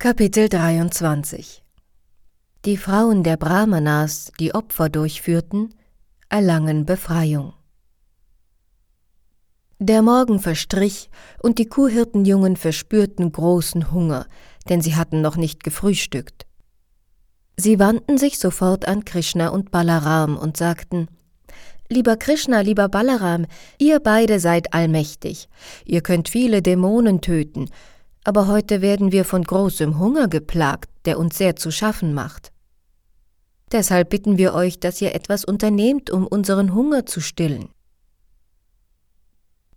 Kapitel 23 Die Frauen der Brahmanas, die Opfer durchführten, erlangen Befreiung. Der Morgen verstrich, und die Kuhhirtenjungen verspürten großen Hunger, denn sie hatten noch nicht gefrühstückt. Sie wandten sich sofort an Krishna und Balaram und sagten Lieber Krishna, lieber Balaram, ihr beide seid allmächtig, ihr könnt viele Dämonen töten, aber heute werden wir von großem Hunger geplagt, der uns sehr zu schaffen macht. Deshalb bitten wir euch, dass ihr etwas unternehmt, um unseren Hunger zu stillen.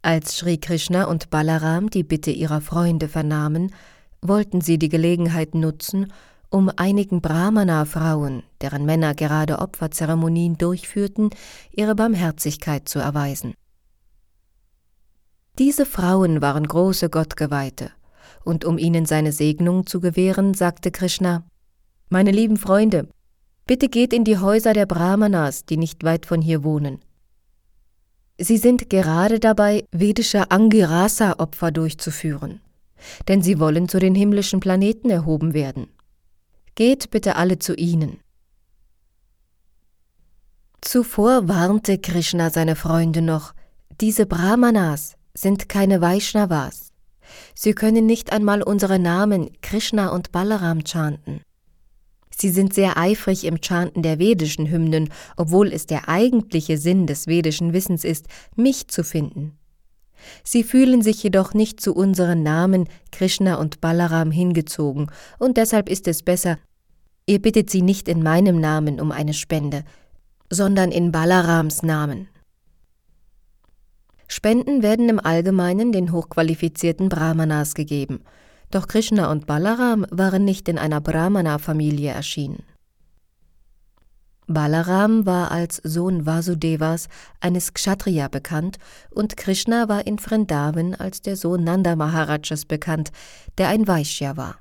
Als Sri Krishna und Balaram die Bitte ihrer Freunde vernahmen, wollten sie die Gelegenheit nutzen, um einigen Brahmana-Frauen, deren Männer gerade Opferzeremonien durchführten, ihre Barmherzigkeit zu erweisen. Diese Frauen waren große Gottgeweihte, und um ihnen seine Segnung zu gewähren, sagte Krishna Meine lieben Freunde, bitte geht in die Häuser der Brahmanas, die nicht weit von hier wohnen. Sie sind gerade dabei, vedische Angirasa-Opfer durchzuführen, denn sie wollen zu den himmlischen Planeten erhoben werden. Geht bitte alle zu ihnen. Zuvor warnte Krishna seine Freunde noch, diese Brahmanas sind keine Vaishnavas. Sie können nicht einmal unsere Namen Krishna und Balaram chanten. Sie sind sehr eifrig im Chanten der vedischen Hymnen, obwohl es der eigentliche Sinn des vedischen Wissens ist, mich zu finden. Sie fühlen sich jedoch nicht zu unseren Namen Krishna und Balaram hingezogen, und deshalb ist es besser, Ihr bittet sie nicht in meinem Namen um eine Spende, sondern in Balarams Namen. Spenden werden im Allgemeinen den hochqualifizierten Brahmanas gegeben, doch Krishna und Balaram waren nicht in einer Brahmana-Familie erschienen. Balaram war als Sohn Vasudevas, eines Kshatriya, bekannt, und Krishna war in Vrindavan als der Sohn Nanda Maharajas bekannt, der ein Vaishya war.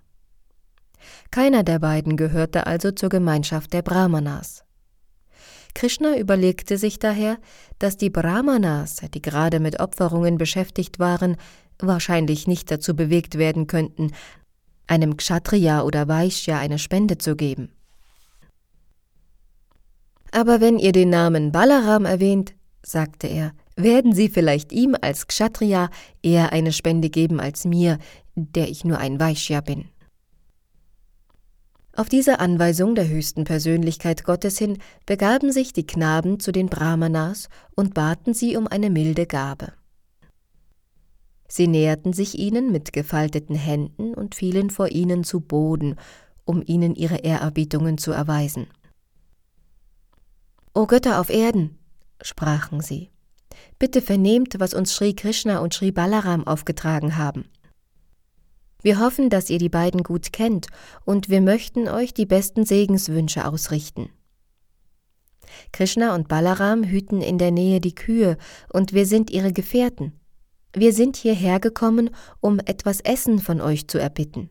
Keiner der beiden gehörte also zur Gemeinschaft der Brahmanas. Krishna überlegte sich daher, dass die Brahmanas, die gerade mit Opferungen beschäftigt waren, wahrscheinlich nicht dazu bewegt werden könnten, einem Kshatriya oder Vaishya eine Spende zu geben. Aber wenn ihr den Namen Balaram erwähnt, sagte er, werden sie vielleicht ihm als Kshatriya eher eine Spende geben als mir, der ich nur ein Vaishya bin. Auf diese Anweisung der höchsten Persönlichkeit Gottes hin begaben sich die Knaben zu den Brahmanas und baten sie um eine milde Gabe. Sie näherten sich ihnen mit gefalteten Händen und fielen vor ihnen zu Boden, um ihnen ihre Ehrerbietungen zu erweisen. O Götter auf Erden, sprachen sie, bitte vernehmt, was uns Sri Krishna und Sri Balaram aufgetragen haben. Wir hoffen, dass ihr die beiden gut kennt, und wir möchten euch die besten Segenswünsche ausrichten. Krishna und Balaram hüten in der Nähe die Kühe, und wir sind ihre Gefährten. Wir sind hierher gekommen, um etwas Essen von euch zu erbitten.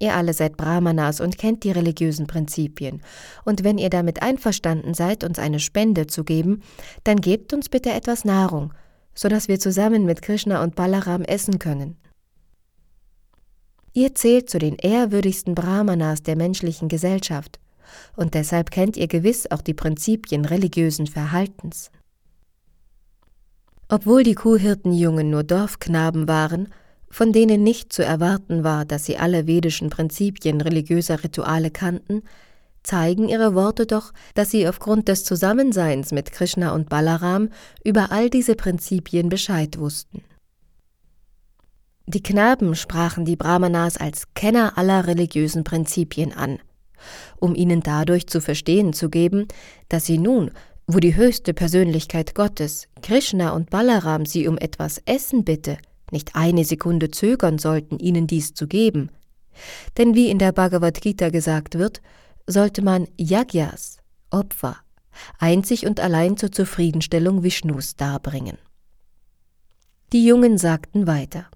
Ihr alle seid Brahmanas und kennt die religiösen Prinzipien, und wenn ihr damit einverstanden seid, uns eine Spende zu geben, dann gebt uns bitte etwas Nahrung, so dass wir zusammen mit Krishna und Balaram essen können. Ihr zählt zu den ehrwürdigsten Brahmanas der menschlichen Gesellschaft, und deshalb kennt ihr gewiss auch die Prinzipien religiösen Verhaltens. Obwohl die Kuhhirtenjungen nur Dorfknaben waren, von denen nicht zu erwarten war, dass sie alle vedischen Prinzipien religiöser Rituale kannten, zeigen ihre Worte doch, dass sie aufgrund des Zusammenseins mit Krishna und Balaram über all diese Prinzipien Bescheid wussten. Die Knaben sprachen die Brahmanas als Kenner aller religiösen Prinzipien an, um ihnen dadurch zu verstehen zu geben, dass sie nun, wo die höchste Persönlichkeit Gottes, Krishna und Balaram sie um etwas Essen bitte, nicht eine Sekunde zögern sollten, ihnen dies zu geben. Denn wie in der Bhagavad Gita gesagt wird, sollte man Yagyas, Opfer, einzig und allein zur Zufriedenstellung Vishnus darbringen. Die Jungen sagten weiter.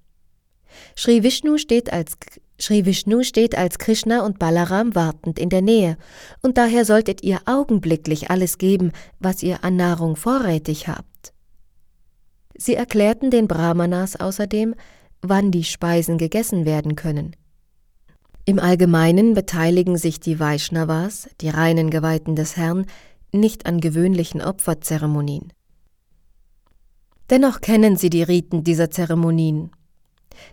Sri Vishnu steht als Sri Vishnu steht als Krishna und Balaram wartend in der Nähe, und daher solltet ihr augenblicklich alles geben, was ihr an Nahrung vorrätig habt. Sie erklärten den Brahmanas außerdem, wann die Speisen gegessen werden können. Im Allgemeinen beteiligen sich die Vaishnavas, die reinen Geweihten des Herrn, nicht an gewöhnlichen Opferzeremonien. Dennoch kennen sie die Riten dieser Zeremonien,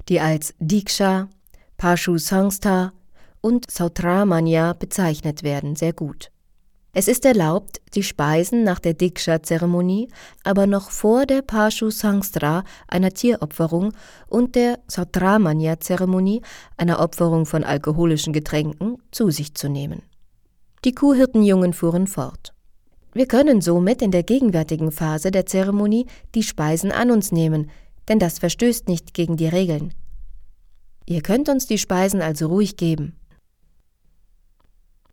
die als Diksha, Pashu Sangstha und Sautramanya bezeichnet werden, sehr gut. Es ist erlaubt, die Speisen nach der Diksha-Zeremonie, aber noch vor der Pashu Sangstra, einer Tieropferung, und der Sautramanya-Zeremonie, einer Opferung von alkoholischen Getränken, zu sich zu nehmen. Die Kuhhirtenjungen fuhren fort. Wir können somit in der gegenwärtigen Phase der Zeremonie die Speisen an uns nehmen, denn das verstößt nicht gegen die Regeln. Ihr könnt uns die Speisen also ruhig geben.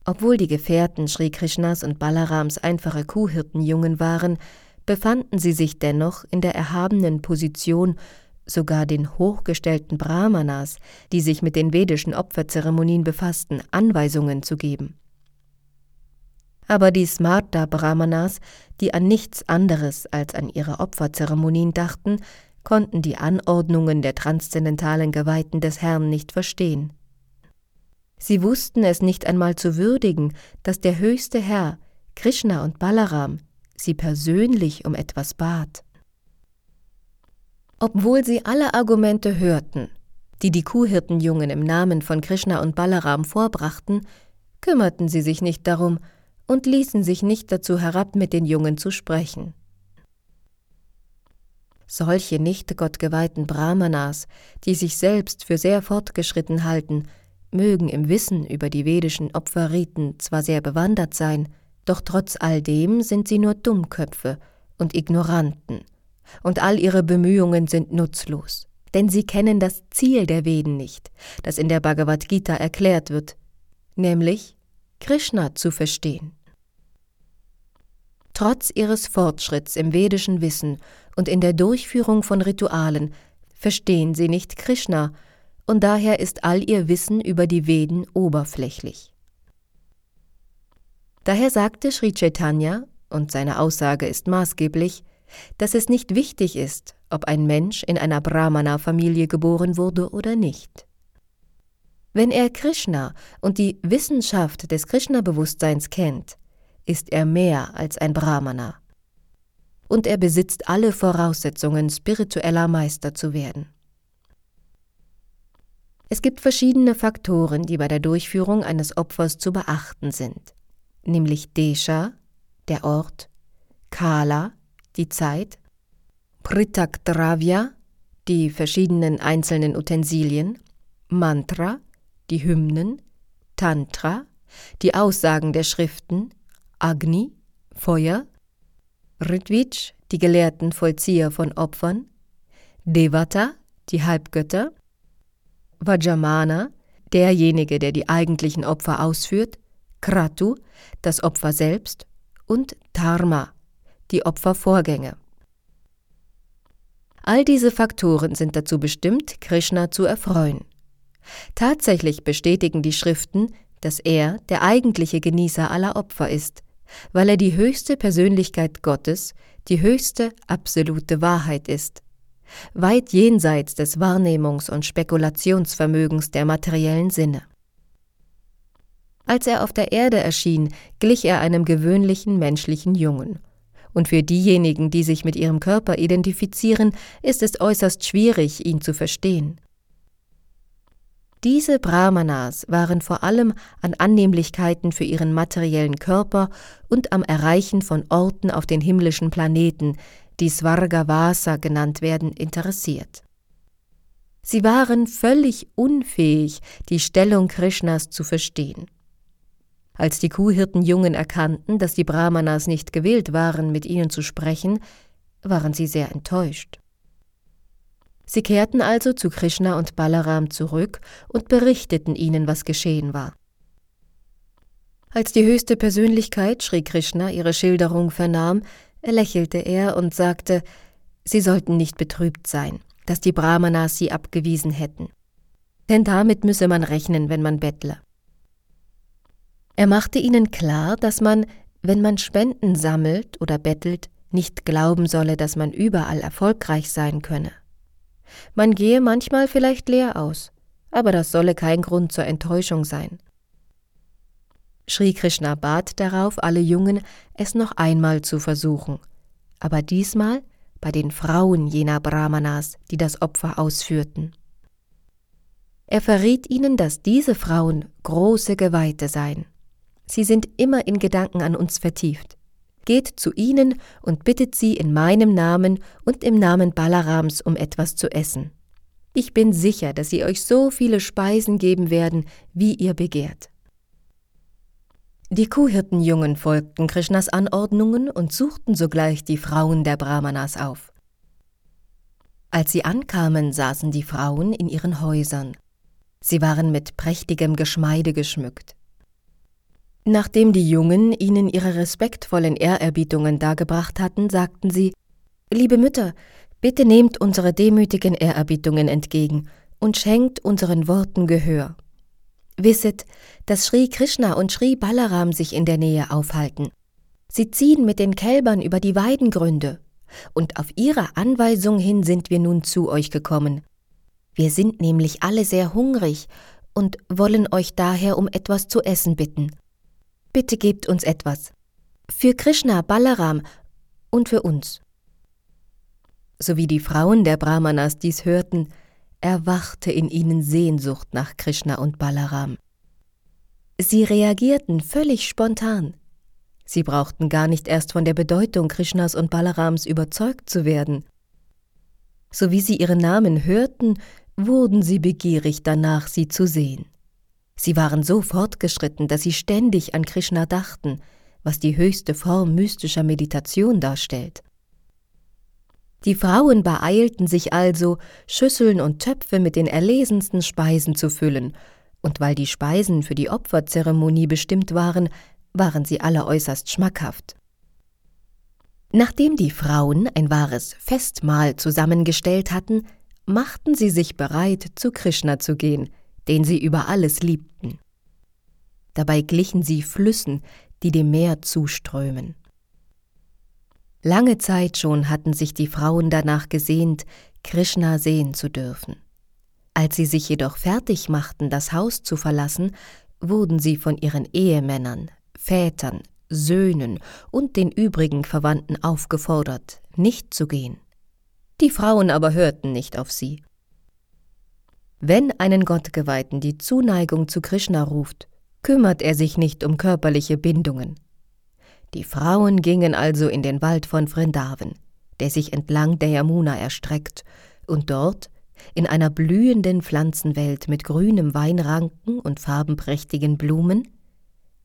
Obwohl die Gefährten Sri Krishnas und Balarams einfache Kuhhirtenjungen waren, befanden sie sich dennoch in der erhabenen Position, sogar den hochgestellten Brahmanas, die sich mit den vedischen Opferzeremonien befassten, Anweisungen zu geben. Aber die Smarta Brahmanas, die an nichts anderes als an ihre Opferzeremonien dachten, konnten die Anordnungen der transzendentalen Geweihten des Herrn nicht verstehen. Sie wussten es nicht einmal zu würdigen, dass der höchste Herr, Krishna und Balaram, sie persönlich um etwas bat. Obwohl sie alle Argumente hörten, die die Kuhhirtenjungen im Namen von Krishna und Balaram vorbrachten, kümmerten sie sich nicht darum und ließen sich nicht dazu herab, mit den Jungen zu sprechen. Solche nicht gottgeweihten Brahmanas, die sich selbst für sehr fortgeschritten halten, mögen im Wissen über die vedischen Opferriten zwar sehr bewandert sein, doch trotz all dem sind sie nur Dummköpfe und Ignoranten, und all ihre Bemühungen sind nutzlos, denn sie kennen das Ziel der Veden nicht, das in der Bhagavad Gita erklärt wird, nämlich Krishna zu verstehen. Trotz ihres Fortschritts im vedischen Wissen und in der Durchführung von Ritualen verstehen sie nicht Krishna und daher ist all ihr Wissen über die Veden oberflächlich. Daher sagte Sri Chaitanya, und seine Aussage ist maßgeblich, dass es nicht wichtig ist, ob ein Mensch in einer Brahmana-Familie geboren wurde oder nicht. Wenn er Krishna und die Wissenschaft des Krishna-Bewusstseins kennt, ist er mehr als ein Brahmana. Und er besitzt alle Voraussetzungen, spiritueller Meister zu werden. Es gibt verschiedene Faktoren, die bei der Durchführung eines Opfers zu beachten sind, nämlich Desha, der Ort, Kala, die Zeit, Pritak Dravya, die verschiedenen einzelnen Utensilien, Mantra, die Hymnen, Tantra, die Aussagen der Schriften, Agni, Feuer, Ritvij, die gelehrten Vollzieher von Opfern, Devata, die Halbgötter, Vajamana, derjenige, der die eigentlichen Opfer ausführt, Kratu, das Opfer selbst, und Dharma, die Opfervorgänge. All diese Faktoren sind dazu bestimmt, Krishna zu erfreuen. Tatsächlich bestätigen die Schriften, dass er der eigentliche Genießer aller Opfer ist, weil er die höchste Persönlichkeit Gottes, die höchste absolute Wahrheit ist weit jenseits des Wahrnehmungs- und Spekulationsvermögens der materiellen Sinne. Als er auf der Erde erschien, glich er einem gewöhnlichen menschlichen Jungen. Und für diejenigen, die sich mit ihrem Körper identifizieren, ist es äußerst schwierig, ihn zu verstehen. Diese Brahmanas waren vor allem an Annehmlichkeiten für ihren materiellen Körper und am Erreichen von Orten auf den himmlischen Planeten, die Svargavasa genannt werden, interessiert. Sie waren völlig unfähig, die Stellung Krishnas zu verstehen. Als die Kuhhirtenjungen erkannten, dass die Brahmanas nicht gewillt waren, mit ihnen zu sprechen, waren sie sehr enttäuscht. Sie kehrten also zu Krishna und Balaram zurück und berichteten ihnen, was geschehen war. Als die höchste Persönlichkeit, Sri Krishna, ihre Schilderung vernahm, lächelte er und sagte, sie sollten nicht betrübt sein, dass die Brahmanas sie abgewiesen hätten. Denn damit müsse man rechnen, wenn man bettle. Er machte ihnen klar, dass man, wenn man Spenden sammelt oder bettelt, nicht glauben solle, dass man überall erfolgreich sein könne. Man gehe manchmal vielleicht leer aus, aber das solle kein Grund zur Enttäuschung sein. Sri Krishna bat darauf alle Jungen, es noch einmal zu versuchen, aber diesmal bei den Frauen jener Brahmanas, die das Opfer ausführten. Er verriet ihnen, dass diese Frauen große Geweihte seien. Sie sind immer in Gedanken an uns vertieft. Geht zu ihnen und bittet sie in meinem Namen und im Namen Balarams um etwas zu essen. Ich bin sicher, dass sie euch so viele Speisen geben werden, wie ihr begehrt. Die Kuhhirtenjungen folgten Krishnas Anordnungen und suchten sogleich die Frauen der Brahmanas auf. Als sie ankamen, saßen die Frauen in ihren Häusern. Sie waren mit prächtigem Geschmeide geschmückt. Nachdem die Jungen ihnen ihre respektvollen Ehrerbietungen dargebracht hatten, sagten sie Liebe Mütter, bitte nehmt unsere demütigen Ehrerbietungen entgegen und schenkt unseren Worten Gehör. Wisset, dass Sri Krishna und Sri Balaram sich in der Nähe aufhalten. Sie ziehen mit den Kälbern über die Weidengründe, und auf ihre Anweisung hin sind wir nun zu euch gekommen. Wir sind nämlich alle sehr hungrig und wollen euch daher um etwas zu essen bitten. Bitte gebt uns etwas. Für Krishna, Balaram und für uns. So wie die Frauen der Brahmanas dies hörten, erwachte in ihnen Sehnsucht nach Krishna und Balaram. Sie reagierten völlig spontan. Sie brauchten gar nicht erst von der Bedeutung Krishnas und Balarams überzeugt zu werden. So wie sie ihre Namen hörten, wurden sie begierig danach, sie zu sehen. Sie waren so fortgeschritten, dass sie ständig an Krishna dachten, was die höchste Form mystischer Meditation darstellt. Die Frauen beeilten sich also, Schüsseln und Töpfe mit den erlesensten Speisen zu füllen, und weil die Speisen für die Opferzeremonie bestimmt waren, waren sie alle äußerst schmackhaft. Nachdem die Frauen ein wahres Festmahl zusammengestellt hatten, machten sie sich bereit, zu Krishna zu gehen, den sie über alles liebten. Dabei glichen sie Flüssen, die dem Meer zuströmen. Lange Zeit schon hatten sich die Frauen danach gesehnt, Krishna sehen zu dürfen. Als sie sich jedoch fertig machten, das Haus zu verlassen, wurden sie von ihren Ehemännern, Vätern, Söhnen und den übrigen Verwandten aufgefordert, nicht zu gehen. Die Frauen aber hörten nicht auf sie. Wenn einen Gottgeweihten die Zuneigung zu Krishna ruft, kümmert er sich nicht um körperliche Bindungen. Die Frauen gingen also in den Wald von Vrindavan, der sich entlang der Yamuna erstreckt, und dort, in einer blühenden Pflanzenwelt mit grünem Weinranken und farbenprächtigen Blumen,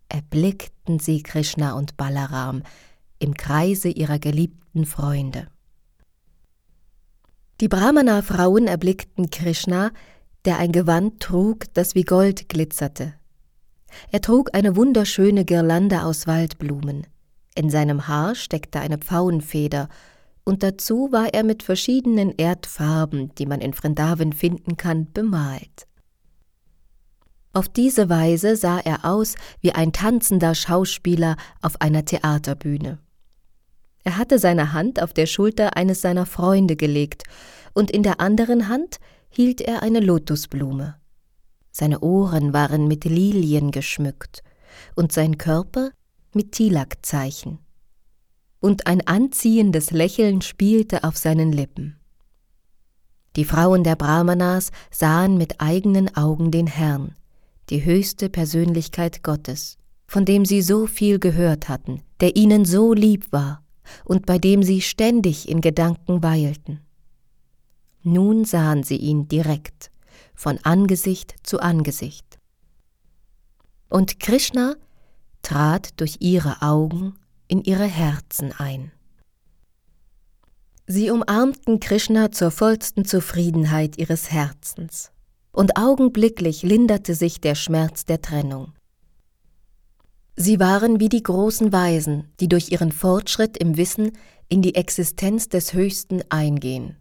erblickten sie Krishna und Balaram im Kreise ihrer geliebten Freunde. Die Brahmana-Frauen erblickten Krishna, der ein Gewand trug, das wie Gold glitzerte. Er trug eine wunderschöne Girlande aus Waldblumen. In seinem Haar steckte eine Pfauenfeder, und dazu war er mit verschiedenen Erdfarben, die man in Vrindavan finden kann, bemalt. Auf diese Weise sah er aus wie ein tanzender Schauspieler auf einer Theaterbühne. Er hatte seine Hand auf der Schulter eines seiner Freunde gelegt, und in der anderen Hand hielt er eine Lotusblume. Seine Ohren waren mit Lilien geschmückt, und sein Körper mit Tilakzeichen. Und ein anziehendes Lächeln spielte auf seinen Lippen. Die Frauen der Brahmanas sahen mit eigenen Augen den Herrn, die höchste Persönlichkeit Gottes, von dem sie so viel gehört hatten, der ihnen so lieb war und bei dem sie ständig in Gedanken weilten. Nun sahen sie ihn direkt, von Angesicht zu Angesicht. Und Krishna trat durch ihre Augen in ihre Herzen ein. Sie umarmten Krishna zur vollsten Zufriedenheit ihres Herzens, und augenblicklich linderte sich der Schmerz der Trennung. Sie waren wie die großen Weisen, die durch ihren Fortschritt im Wissen in die Existenz des Höchsten eingehen.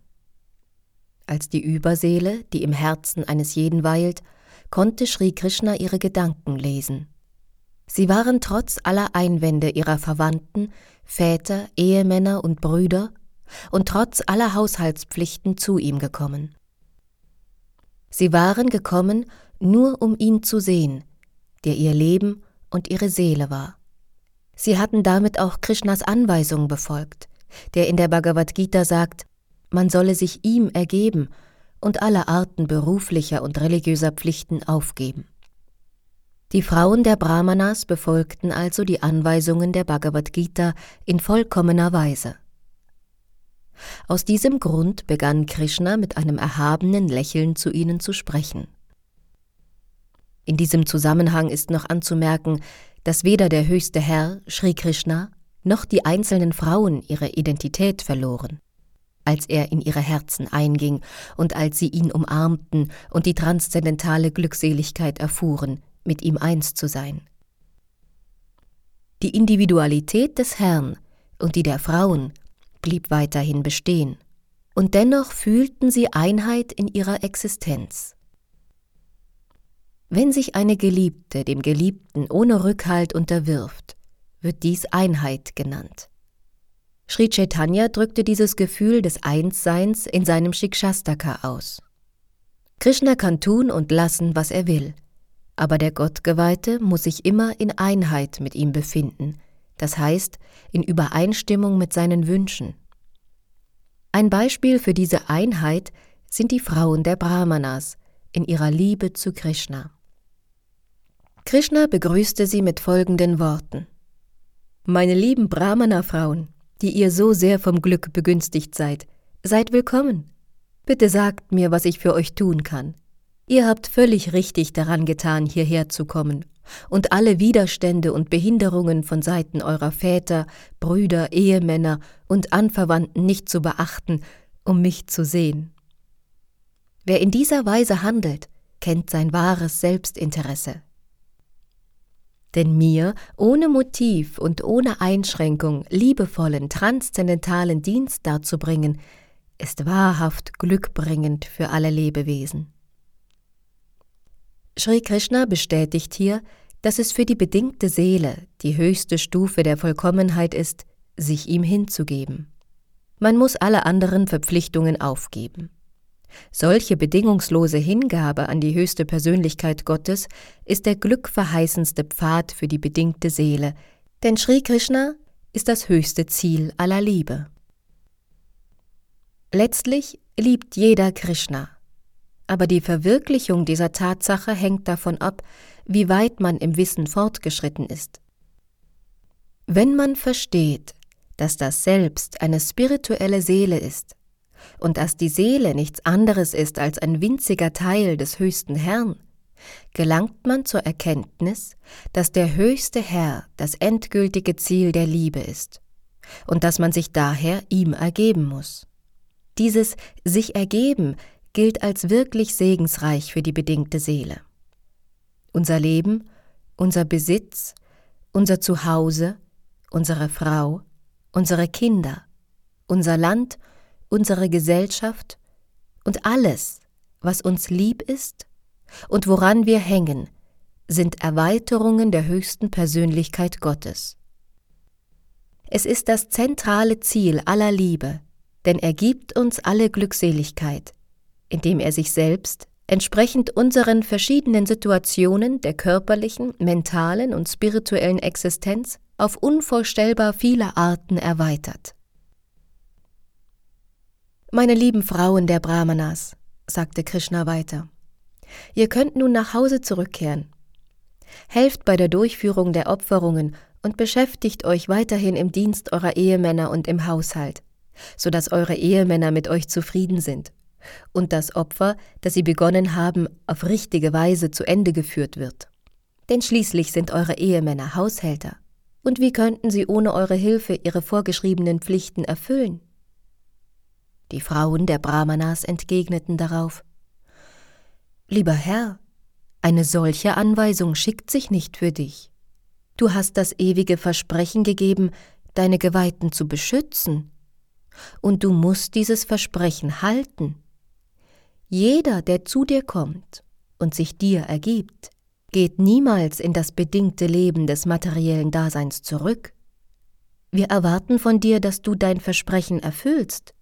Als die Überseele, die im Herzen eines jeden weilt, konnte Sri Krishna ihre Gedanken lesen. Sie waren trotz aller Einwände ihrer Verwandten, Väter, Ehemänner und Brüder und trotz aller Haushaltspflichten zu ihm gekommen. Sie waren gekommen, nur um ihn zu sehen, der ihr Leben und ihre Seele war. Sie hatten damit auch Krishnas Anweisung befolgt, der in der Bhagavad Gita sagt, man solle sich ihm ergeben und alle Arten beruflicher und religiöser Pflichten aufgeben. Die Frauen der Brahmanas befolgten also die Anweisungen der Bhagavad Gita in vollkommener Weise. Aus diesem Grund begann Krishna mit einem erhabenen Lächeln zu ihnen zu sprechen. In diesem Zusammenhang ist noch anzumerken, dass weder der höchste Herr, Sri Krishna, noch die einzelnen Frauen ihre Identität verloren. Als er in ihre Herzen einging und als sie ihn umarmten und die transzendentale Glückseligkeit erfuhren, mit ihm eins zu sein. Die Individualität des Herrn und die der Frauen blieb weiterhin bestehen, und dennoch fühlten sie Einheit in ihrer Existenz. Wenn sich eine Geliebte dem Geliebten ohne Rückhalt unterwirft, wird dies Einheit genannt. Sri Chaitanya drückte dieses Gefühl des Einsseins in seinem Shikshastaka aus. Krishna kann tun und lassen, was er will, aber der Gottgeweihte muss sich immer in Einheit mit ihm befinden, das heißt in Übereinstimmung mit seinen Wünschen. Ein Beispiel für diese Einheit sind die Frauen der Brahmanas in ihrer Liebe zu Krishna. Krishna begrüßte sie mit folgenden Worten. Meine lieben Brahmana-Frauen, die ihr so sehr vom Glück begünstigt seid, seid willkommen. Bitte sagt mir, was ich für euch tun kann. Ihr habt völlig richtig daran getan, hierher zu kommen und alle Widerstände und Behinderungen von Seiten eurer Väter, Brüder, Ehemänner und Anverwandten nicht zu beachten, um mich zu sehen. Wer in dieser Weise handelt, kennt sein wahres Selbstinteresse. Denn mir, ohne Motiv und ohne Einschränkung, liebevollen, transzendentalen Dienst darzubringen, ist wahrhaft glückbringend für alle Lebewesen. Sri Krishna bestätigt hier, dass es für die bedingte Seele die höchste Stufe der Vollkommenheit ist, sich ihm hinzugeben. Man muss alle anderen Verpflichtungen aufgeben. Solche bedingungslose Hingabe an die höchste Persönlichkeit Gottes ist der glückverheißendste Pfad für die bedingte Seele, denn Sri Krishna ist das höchste Ziel aller Liebe. Letztlich liebt jeder Krishna, aber die Verwirklichung dieser Tatsache hängt davon ab, wie weit man im Wissen fortgeschritten ist. Wenn man versteht, dass das Selbst eine spirituelle Seele ist und dass die Seele nichts anderes ist als ein winziger Teil des höchsten Herrn, gelangt man zur Erkenntnis, dass der höchste Herr das endgültige Ziel der Liebe ist und dass man sich daher ihm ergeben muss. Dieses sich ergeben gilt als wirklich segensreich für die bedingte Seele. Unser Leben, unser Besitz, unser Zuhause, unsere Frau, unsere Kinder, unser Land, unsere Gesellschaft und alles, was uns lieb ist und woran wir hängen, sind Erweiterungen der höchsten Persönlichkeit Gottes. Es ist das zentrale Ziel aller Liebe, denn er gibt uns alle Glückseligkeit, indem er sich selbst entsprechend unseren verschiedenen Situationen der körperlichen, mentalen und spirituellen Existenz auf unvorstellbar viele Arten erweitert. Meine lieben Frauen der Brahmanas, sagte Krishna weiter, ihr könnt nun nach Hause zurückkehren. Helft bei der Durchführung der Opferungen und beschäftigt euch weiterhin im Dienst eurer Ehemänner und im Haushalt, so dass eure Ehemänner mit euch zufrieden sind und das Opfer, das sie begonnen haben, auf richtige Weise zu Ende geführt wird. Denn schließlich sind eure Ehemänner Haushälter. Und wie könnten sie ohne eure Hilfe ihre vorgeschriebenen Pflichten erfüllen? Die Frauen der Brahmanas entgegneten darauf Lieber Herr, eine solche Anweisung schickt sich nicht für dich. Du hast das ewige Versprechen gegeben, deine Geweihten zu beschützen, und du musst dieses Versprechen halten. Jeder, der zu dir kommt und sich dir ergibt, geht niemals in das bedingte Leben des materiellen Daseins zurück. Wir erwarten von dir, dass du dein Versprechen erfüllst,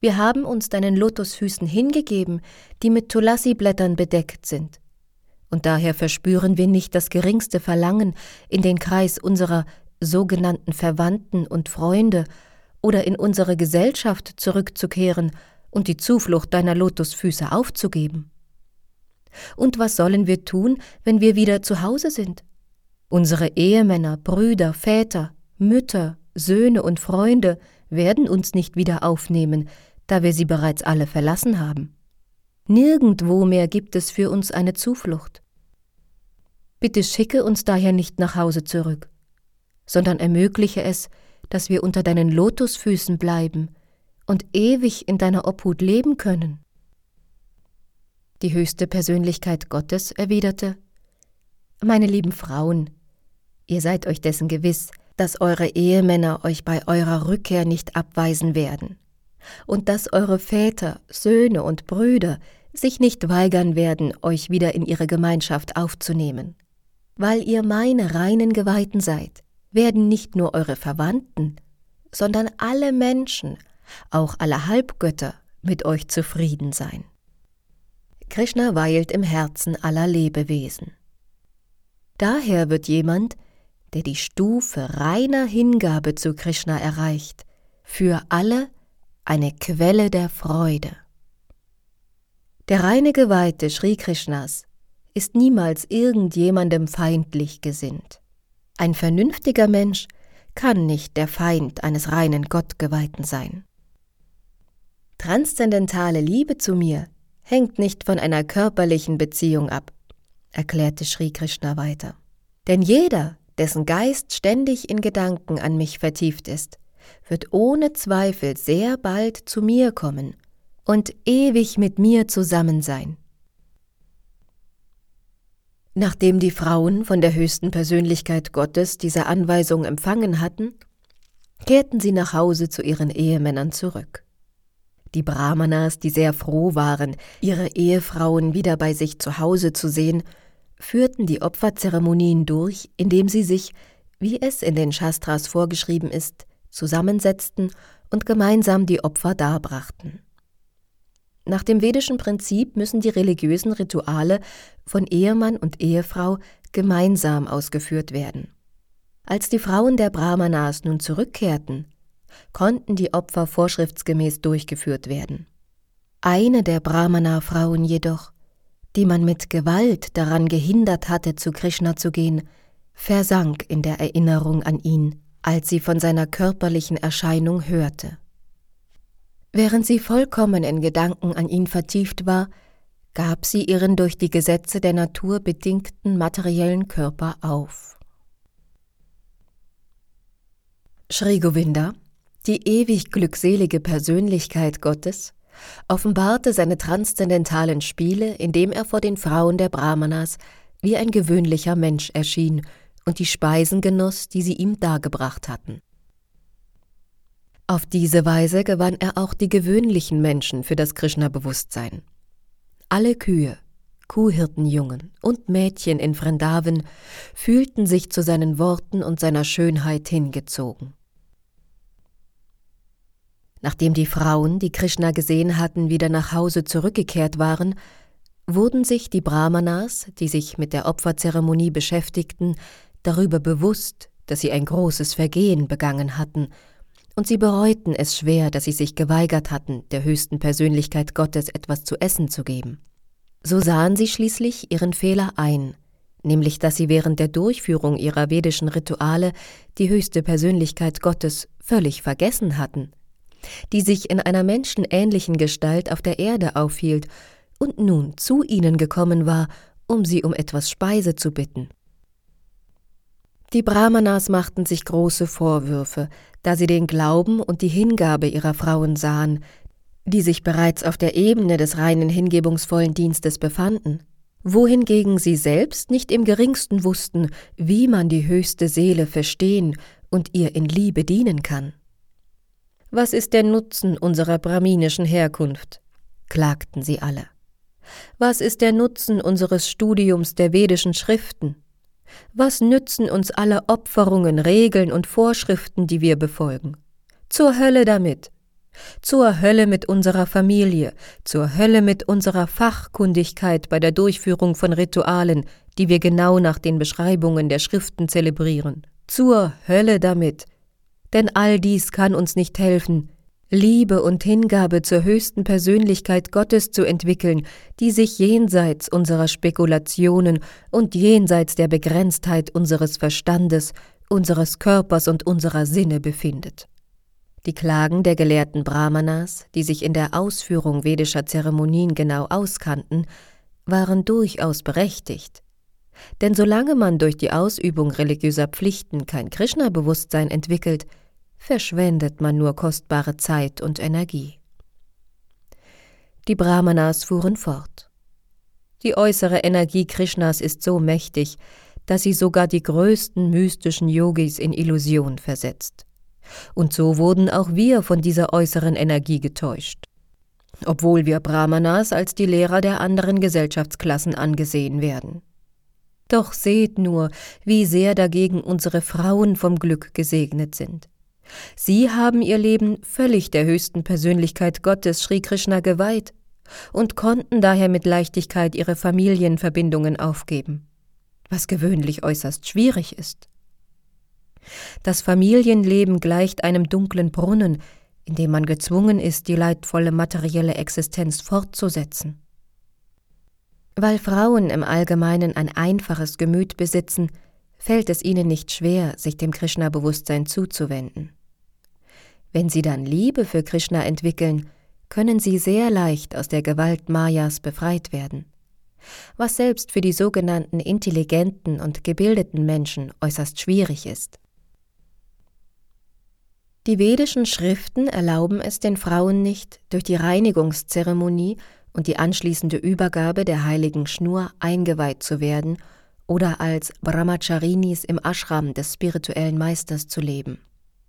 Wir haben uns deinen Lotusfüßen hingegeben, die mit Tulasi-Blättern bedeckt sind. Und daher verspüren wir nicht das geringste Verlangen, in den Kreis unserer sogenannten Verwandten und Freunde oder in unsere Gesellschaft zurückzukehren und die Zuflucht deiner Lotusfüße aufzugeben. Und was sollen wir tun, wenn wir wieder zu Hause sind? Unsere Ehemänner, Brüder, Väter, Mütter, Söhne und Freunde werden uns nicht wieder aufnehmen, da wir sie bereits alle verlassen haben. Nirgendwo mehr gibt es für uns eine Zuflucht. Bitte schicke uns daher nicht nach Hause zurück, sondern ermögliche es, dass wir unter deinen Lotusfüßen bleiben und ewig in deiner Obhut leben können. Die höchste Persönlichkeit Gottes erwiderte Meine lieben Frauen, ihr seid euch dessen gewiss, dass eure Ehemänner euch bei eurer Rückkehr nicht abweisen werden, und dass eure Väter, Söhne und Brüder sich nicht weigern werden, euch wieder in ihre Gemeinschaft aufzunehmen. Weil ihr meine reinen Geweihten seid, werden nicht nur eure Verwandten, sondern alle Menschen, auch alle Halbgötter, mit euch zufrieden sein. Krishna weilt im Herzen aller Lebewesen. Daher wird jemand, der die Stufe reiner Hingabe zu Krishna erreicht, für alle eine Quelle der Freude. Der reine Geweihte Sri Krishnas ist niemals irgendjemandem feindlich gesinnt. Ein vernünftiger Mensch kann nicht der Feind eines reinen Gottgeweihten sein. Transzendentale Liebe zu mir hängt nicht von einer körperlichen Beziehung ab, erklärte Sri Krishna weiter. Denn jeder, dessen Geist ständig in Gedanken an mich vertieft ist, wird ohne Zweifel sehr bald zu mir kommen und ewig mit mir zusammen sein. Nachdem die Frauen von der höchsten Persönlichkeit Gottes diese Anweisung empfangen hatten, kehrten sie nach Hause zu ihren Ehemännern zurück. Die Brahmanas, die sehr froh waren, ihre Ehefrauen wieder bei sich zu Hause zu sehen, führten die Opferzeremonien durch, indem sie sich, wie es in den Shastras vorgeschrieben ist, zusammensetzten und gemeinsam die Opfer darbrachten. Nach dem vedischen Prinzip müssen die religiösen Rituale von Ehemann und Ehefrau gemeinsam ausgeführt werden. Als die Frauen der Brahmanas nun zurückkehrten, konnten die Opfer vorschriftsgemäß durchgeführt werden. Eine der Brahmana-Frauen jedoch, die man mit Gewalt daran gehindert hatte, zu Krishna zu gehen, versank in der Erinnerung an ihn, als sie von seiner körperlichen Erscheinung hörte. Während sie vollkommen in Gedanken an ihn vertieft war, gab sie ihren durch die Gesetze der Natur bedingten materiellen Körper auf. Sri Govinda, die ewig glückselige Persönlichkeit Gottes, offenbarte seine transzendentalen Spiele, indem er vor den Frauen der Brahmanas wie ein gewöhnlicher Mensch erschien und die Speisen genoss, die sie ihm dargebracht hatten. Auf diese Weise gewann er auch die gewöhnlichen Menschen für das Krishna-Bewusstsein. Alle Kühe, Kuhhirtenjungen und Mädchen in Vrindavan fühlten sich zu seinen Worten und seiner Schönheit hingezogen. Nachdem die Frauen, die Krishna gesehen hatten, wieder nach Hause zurückgekehrt waren, wurden sich die Brahmanas, die sich mit der Opferzeremonie beschäftigten, darüber bewusst, dass sie ein großes Vergehen begangen hatten – und sie bereuten es schwer, dass sie sich geweigert hatten, der höchsten Persönlichkeit Gottes etwas zu essen zu geben. So sahen sie schließlich ihren Fehler ein, nämlich dass sie während der Durchführung ihrer vedischen Rituale die höchste Persönlichkeit Gottes völlig vergessen hatten, die sich in einer menschenähnlichen Gestalt auf der Erde aufhielt und nun zu ihnen gekommen war, um sie um etwas Speise zu bitten. Die Brahmanas machten sich große Vorwürfe, da sie den Glauben und die Hingabe ihrer Frauen sahen, die sich bereits auf der Ebene des reinen hingebungsvollen Dienstes befanden, wohingegen sie selbst nicht im geringsten wussten, wie man die höchste Seele verstehen und ihr in Liebe dienen kann. Was ist der Nutzen unserer brahminischen Herkunft? klagten sie alle. Was ist der Nutzen unseres Studiums der vedischen Schriften? Was nützen uns alle Opferungen, Regeln und Vorschriften, die wir befolgen? Zur Hölle damit. Zur Hölle mit unserer Familie, zur Hölle mit unserer Fachkundigkeit bei der Durchführung von Ritualen, die wir genau nach den Beschreibungen der Schriften zelebrieren. Zur Hölle damit. Denn all dies kann uns nicht helfen, Liebe und Hingabe zur höchsten Persönlichkeit Gottes zu entwickeln, die sich jenseits unserer Spekulationen und jenseits der Begrenztheit unseres Verstandes, unseres Körpers und unserer Sinne befindet. Die Klagen der gelehrten Brahmanas, die sich in der Ausführung vedischer Zeremonien genau auskannten, waren durchaus berechtigt. Denn solange man durch die Ausübung religiöser Pflichten kein Krishna-Bewusstsein entwickelt, verschwendet man nur kostbare Zeit und Energie. Die Brahmanas fuhren fort. Die äußere Energie Krishnas ist so mächtig, dass sie sogar die größten mystischen Yogis in Illusion versetzt. Und so wurden auch wir von dieser äußeren Energie getäuscht. Obwohl wir Brahmanas als die Lehrer der anderen Gesellschaftsklassen angesehen werden. Doch seht nur, wie sehr dagegen unsere Frauen vom Glück gesegnet sind. Sie haben ihr Leben völlig der höchsten Persönlichkeit Gottes Sri Krishna geweiht und konnten daher mit Leichtigkeit ihre Familienverbindungen aufgeben, was gewöhnlich äußerst schwierig ist. Das Familienleben gleicht einem dunklen Brunnen, in dem man gezwungen ist, die leidvolle materielle Existenz fortzusetzen. Weil Frauen im Allgemeinen ein einfaches Gemüt besitzen, fällt es ihnen nicht schwer, sich dem Krishna-Bewusstsein zuzuwenden. Wenn sie dann Liebe für Krishna entwickeln, können sie sehr leicht aus der Gewalt Mayas befreit werden, was selbst für die sogenannten intelligenten und gebildeten Menschen äußerst schwierig ist. Die vedischen Schriften erlauben es den Frauen nicht, durch die Reinigungszeremonie und die anschließende Übergabe der heiligen Schnur eingeweiht zu werden oder als Brahmacharinis im Ashram des spirituellen Meisters zu leben.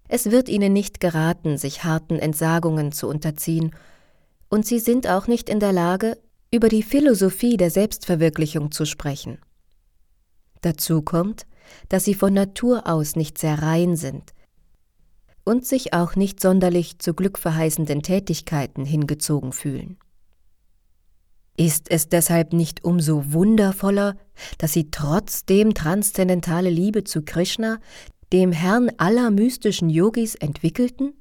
Es wird ihnen nicht geraten, sich harten Entsagungen zu unterziehen, und sie sind auch nicht in der Lage, über die Philosophie der Selbstverwirklichung zu sprechen. Dazu kommt, dass sie von Natur aus nicht sehr rein sind und sich auch nicht sonderlich zu glückverheißenden Tätigkeiten hingezogen fühlen. Ist es deshalb nicht umso wundervoller, dass sie trotzdem transzendentale Liebe zu Krishna, dem Herrn aller mystischen Yogis, entwickelten?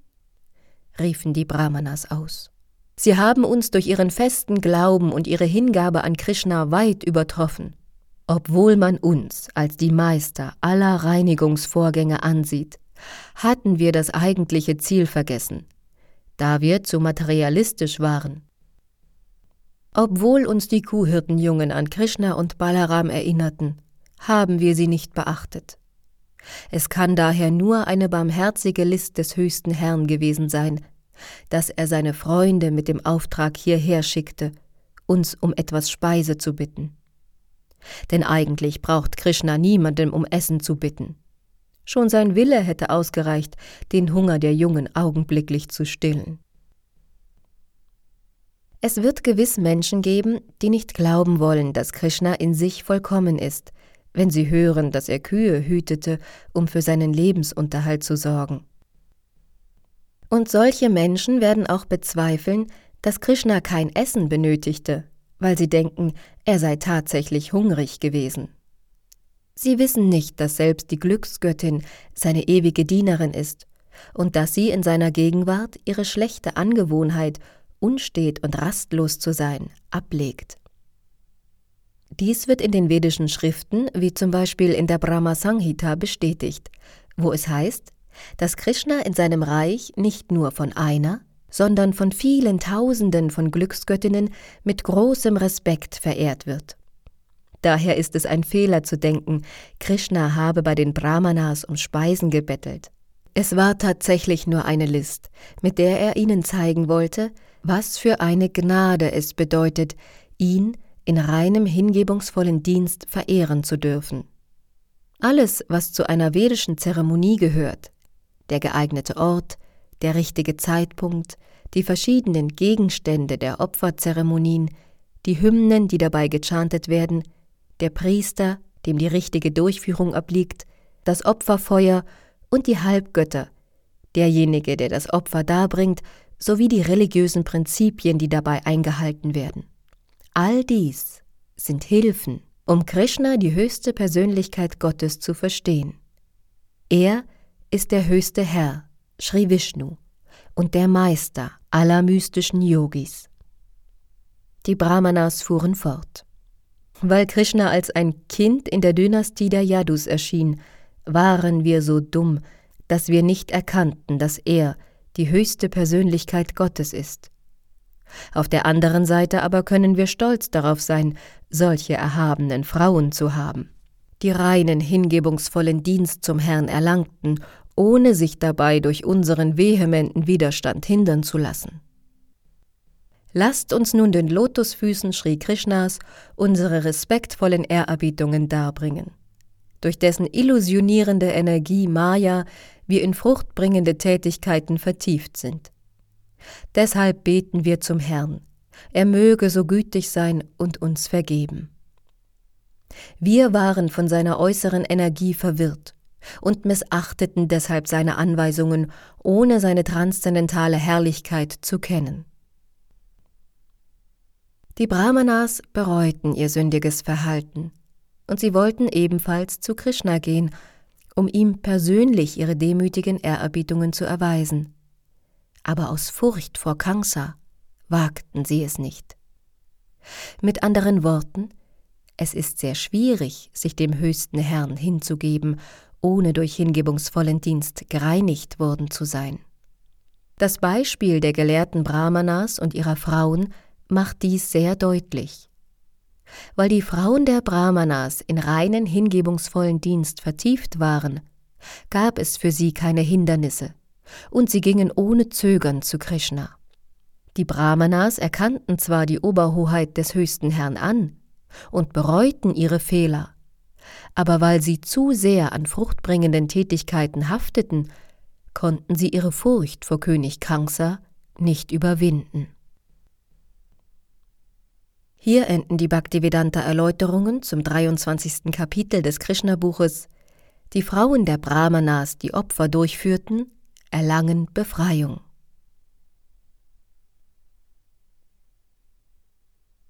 riefen die Brahmanas aus. Sie haben uns durch ihren festen Glauben und ihre Hingabe an Krishna weit übertroffen. Obwohl man uns als die Meister aller Reinigungsvorgänge ansieht, hatten wir das eigentliche Ziel vergessen, da wir zu materialistisch waren. Obwohl uns die Kuhhirtenjungen an Krishna und Balaram erinnerten, haben wir sie nicht beachtet. Es kann daher nur eine barmherzige List des höchsten Herrn gewesen sein, dass er seine Freunde mit dem Auftrag hierher schickte, uns um etwas Speise zu bitten. Denn eigentlich braucht Krishna niemandem um Essen zu bitten. Schon sein Wille hätte ausgereicht, den Hunger der Jungen augenblicklich zu stillen. Es wird gewiss Menschen geben, die nicht glauben wollen, dass Krishna in sich vollkommen ist, wenn sie hören, dass er Kühe hütete, um für seinen Lebensunterhalt zu sorgen. Und solche Menschen werden auch bezweifeln, dass Krishna kein Essen benötigte, weil sie denken, er sei tatsächlich hungrig gewesen. Sie wissen nicht, dass selbst die Glücksgöttin seine ewige Dienerin ist und dass sie in seiner Gegenwart ihre schlechte Angewohnheit, unstet und rastlos zu sein, ablegt. Dies wird in den vedischen Schriften, wie zum Beispiel in der Brahma Sanghita, bestätigt, wo es heißt, dass Krishna in seinem Reich nicht nur von einer, sondern von vielen Tausenden von Glücksgöttinnen mit großem Respekt verehrt wird. Daher ist es ein Fehler zu denken, Krishna habe bei den Brahmanas um Speisen gebettelt. Es war tatsächlich nur eine List, mit der er ihnen zeigen wollte, was für eine Gnade es bedeutet, ihn in reinem hingebungsvollen Dienst verehren zu dürfen. Alles, was zu einer vedischen Zeremonie gehört, der geeignete Ort, der richtige Zeitpunkt, die verschiedenen Gegenstände der Opferzeremonien, die Hymnen, die dabei gechantet werden, der Priester, dem die richtige Durchführung obliegt, das Opferfeuer und die Halbgötter, derjenige, der das Opfer darbringt sowie die religiösen Prinzipien, die dabei eingehalten werden. All dies sind Hilfen, um Krishna, die höchste Persönlichkeit Gottes, zu verstehen. Er ist der höchste Herr, Sri Vishnu, und der Meister aller mystischen Yogis. Die Brahmanas fuhren fort. Weil Krishna als ein Kind in der Dynastie der Yadus erschien, waren wir so dumm, dass wir nicht erkannten, dass er die höchste Persönlichkeit Gottes ist. Auf der anderen Seite aber können wir stolz darauf sein, solche erhabenen Frauen zu haben, die reinen, hingebungsvollen Dienst zum Herrn erlangten, ohne sich dabei durch unseren vehementen Widerstand hindern zu lassen. Lasst uns nun den Lotusfüßen Sri Krishnas unsere respektvollen Ehrerbietungen darbringen, durch dessen illusionierende Energie Maya wir in fruchtbringende Tätigkeiten vertieft sind. Deshalb beten wir zum Herrn, er möge so gütig sein und uns vergeben. Wir waren von seiner äußeren Energie verwirrt und missachteten deshalb seine Anweisungen, ohne seine transzendentale Herrlichkeit zu kennen. Die Brahmanas bereuten ihr sündiges Verhalten, und sie wollten ebenfalls zu Krishna gehen, um ihm persönlich ihre demütigen Ehrerbietungen zu erweisen. Aber aus Furcht vor Kansa wagten sie es nicht. Mit anderen Worten, es ist sehr schwierig, sich dem höchsten Herrn hinzugeben, ohne durch hingebungsvollen Dienst gereinigt worden zu sein. Das Beispiel der gelehrten Brahmanas und ihrer Frauen macht dies sehr deutlich. Weil die Frauen der Brahmanas in reinen hingebungsvollen Dienst vertieft waren, gab es für sie keine Hindernisse, und sie gingen ohne Zögern zu Krishna. Die Brahmanas erkannten zwar die Oberhoheit des höchsten Herrn an und bereuten ihre Fehler, aber weil sie zu sehr an fruchtbringenden Tätigkeiten hafteten, konnten sie ihre Furcht vor König Kansa nicht überwinden. Hier enden die Bhaktivedanta Erläuterungen zum 23. Kapitel des Krishna-Buches. Die Frauen der Brahmanas, die Opfer durchführten, erlangen Befreiung.